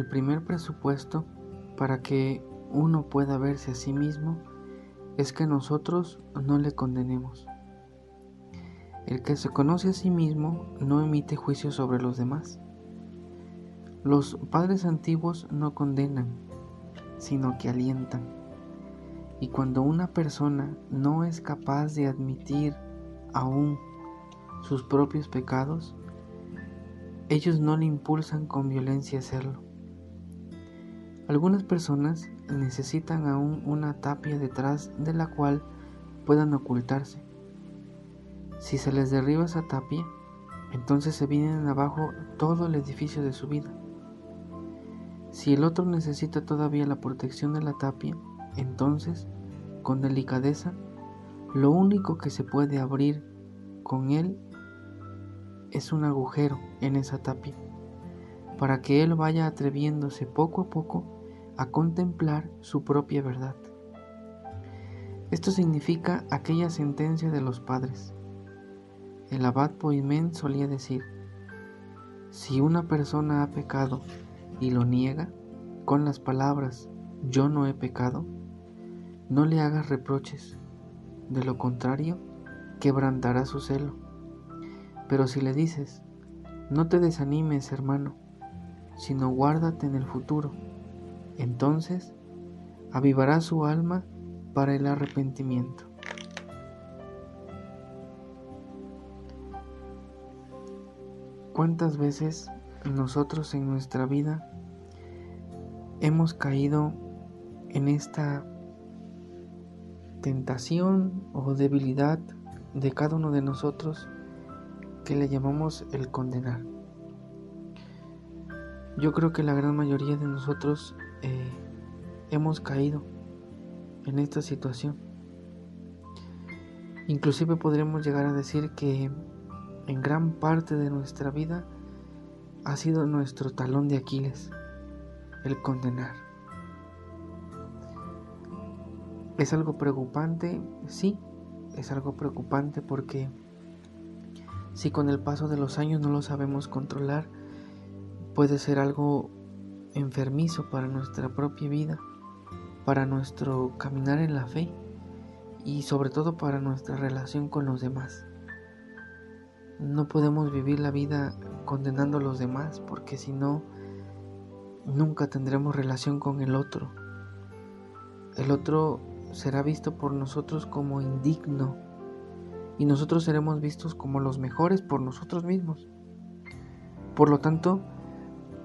el primer presupuesto para que uno pueda verse a sí mismo es que nosotros no le condenemos. El que se conoce a sí mismo no emite juicio sobre los demás. Los padres antiguos no condenan, sino que alientan. Y cuando una persona no es capaz de admitir aún sus propios pecados, ellos no le impulsan con violencia a hacerlo. Algunas personas necesitan aún una tapia detrás de la cual puedan ocultarse. Si se les derriba esa tapia, entonces se vienen abajo todo el edificio de su vida. Si el otro necesita todavía la protección de la tapia, entonces, con delicadeza, lo único que se puede abrir con él es un agujero en esa tapia, para que él vaya atreviéndose poco a poco a contemplar su propia verdad. Esto significa aquella sentencia de los padres. El abad Poimen solía decir, si una persona ha pecado y lo niega con las palabras yo no he pecado, no le hagas reproches, de lo contrario, quebrantará su celo. Pero si le dices, no te desanimes, hermano, sino guárdate en el futuro, entonces avivará su alma para el arrepentimiento. ¿Cuántas veces nosotros en nuestra vida hemos caído en esta tentación o debilidad de cada uno de nosotros que le llamamos el condenar? Yo creo que la gran mayoría de nosotros eh, hemos caído en esta situación. Inclusive podremos llegar a decir que en gran parte de nuestra vida ha sido nuestro talón de Aquiles el condenar. ¿Es algo preocupante? Sí, es algo preocupante porque si con el paso de los años no lo sabemos controlar, puede ser algo enfermizo para nuestra propia vida, para nuestro caminar en la fe y sobre todo para nuestra relación con los demás. No podemos vivir la vida condenando a los demás porque si no, nunca tendremos relación con el otro. El otro será visto por nosotros como indigno y nosotros seremos vistos como los mejores por nosotros mismos. Por lo tanto,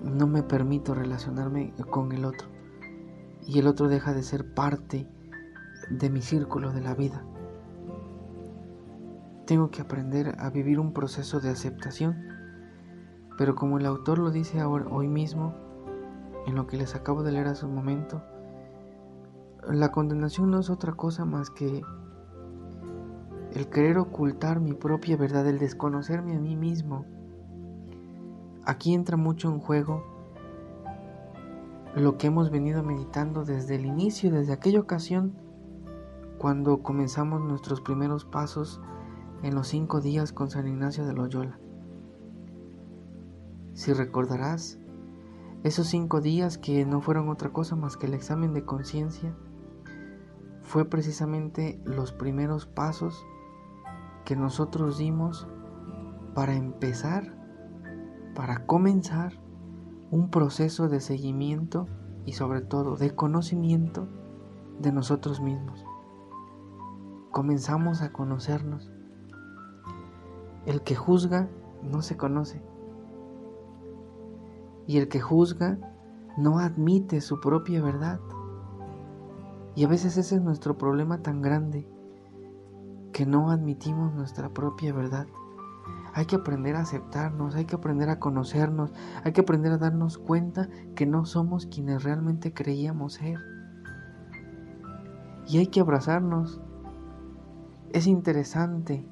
no me permito relacionarme con el otro y el otro deja de ser parte de mi círculo de la vida. Tengo que aprender a vivir un proceso de aceptación, pero como el autor lo dice ahora, hoy mismo, en lo que les acabo de leer hace un momento, la condenación no es otra cosa más que el querer ocultar mi propia verdad, el desconocerme a mí mismo, Aquí entra mucho en juego lo que hemos venido meditando desde el inicio, desde aquella ocasión cuando comenzamos nuestros primeros pasos en los cinco días con San Ignacio de Loyola. Si recordarás, esos cinco días que no fueron otra cosa más que el examen de conciencia, fue precisamente los primeros pasos que nosotros dimos para empezar para comenzar un proceso de seguimiento y sobre todo de conocimiento de nosotros mismos. Comenzamos a conocernos. El que juzga no se conoce. Y el que juzga no admite su propia verdad. Y a veces ese es nuestro problema tan grande, que no admitimos nuestra propia verdad. Hay que aprender a aceptarnos, hay que aprender a conocernos, hay que aprender a darnos cuenta que no somos quienes realmente creíamos ser. Y hay que abrazarnos. Es interesante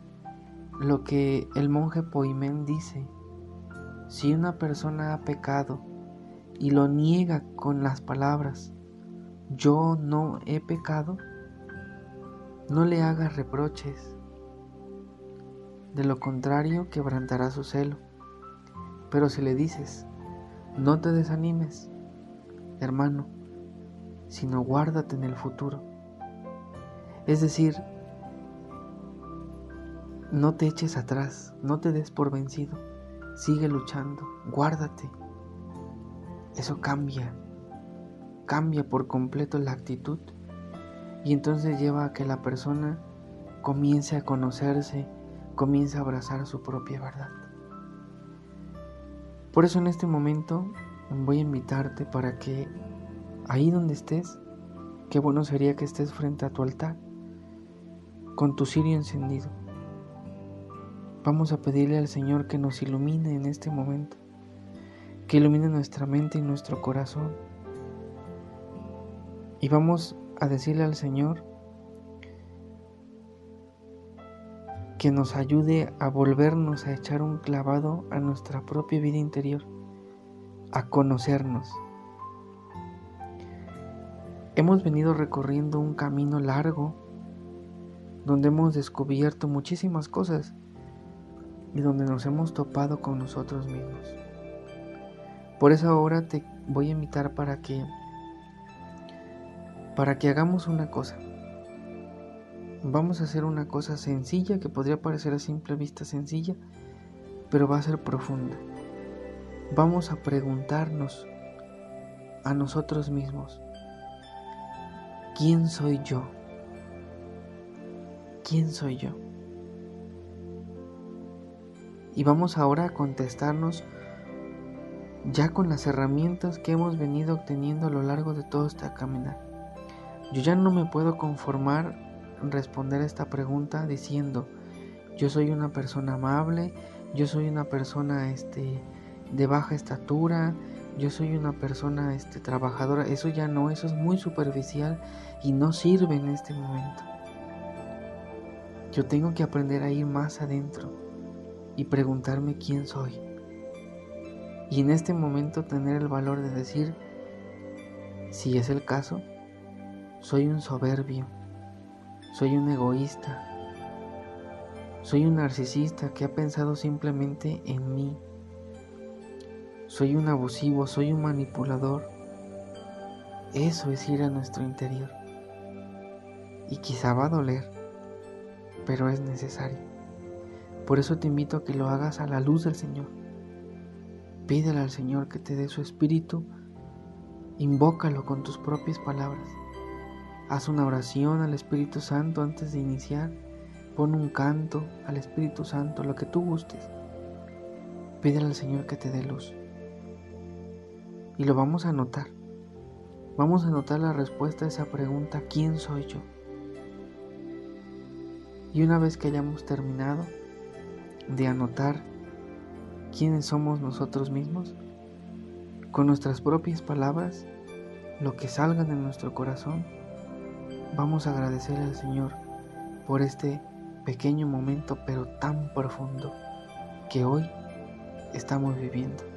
lo que el monje Poimén dice. Si una persona ha pecado y lo niega con las palabras, yo no he pecado, no le hagas reproches de lo contrario quebrantará su celo. Pero si le dices, no te desanimes, hermano, sino guárdate en el futuro. Es decir, no te eches atrás, no te des por vencido, sigue luchando, guárdate. Eso cambia, cambia por completo la actitud y entonces lleva a que la persona comience a conocerse, comience a abrazar su propia verdad. Por eso en este momento voy a invitarte para que ahí donde estés, qué bueno sería que estés frente a tu altar, con tu cirio encendido. Vamos a pedirle al Señor que nos ilumine en este momento, que ilumine nuestra mente y nuestro corazón. Y vamos a decirle al Señor que nos ayude a volvernos a echar un clavado a nuestra propia vida interior, a conocernos. Hemos venido recorriendo un camino largo donde hemos descubierto muchísimas cosas y donde nos hemos topado con nosotros mismos. Por eso ahora te voy a invitar para que para que hagamos una cosa vamos a hacer una cosa sencilla que podría parecer a simple vista sencilla, pero va a ser profunda. Vamos a preguntarnos a nosotros mismos, ¿quién soy yo? ¿Quién soy yo? Y vamos ahora a contestarnos ya con las herramientas que hemos venido obteniendo a lo largo de todo este caminar. Yo ya no me puedo conformar responder esta pregunta diciendo, yo soy una persona amable, yo soy una persona este, de baja estatura, yo soy una persona este, trabajadora. Eso ya no, eso es muy superficial y no sirve en este momento. Yo tengo que aprender a ir más adentro y preguntarme quién soy. Y en este momento tener el valor de decir, si es el caso, soy un soberbio soy un egoísta. Soy un narcisista que ha pensado simplemente en mí. Soy un abusivo, soy un manipulador. Eso es ir a nuestro interior. Y quizá va a doler, pero es necesario. Por eso te invito a que lo hagas a la luz del Señor. Pídele al Señor que te dé su espíritu. Invócalo con tus propias palabras. Haz una oración al Espíritu Santo antes de iniciar. Pon un canto al Espíritu Santo, lo que tú gustes. Pídele al Señor que te dé luz. Y lo vamos a anotar. Vamos a anotar la respuesta a esa pregunta, ¿quién soy yo? Y una vez que hayamos terminado de anotar quiénes somos nosotros mismos, con nuestras propias palabras, lo que salga de nuestro corazón, Vamos a agradecer al Señor por este pequeño momento pero tan profundo que hoy estamos viviendo.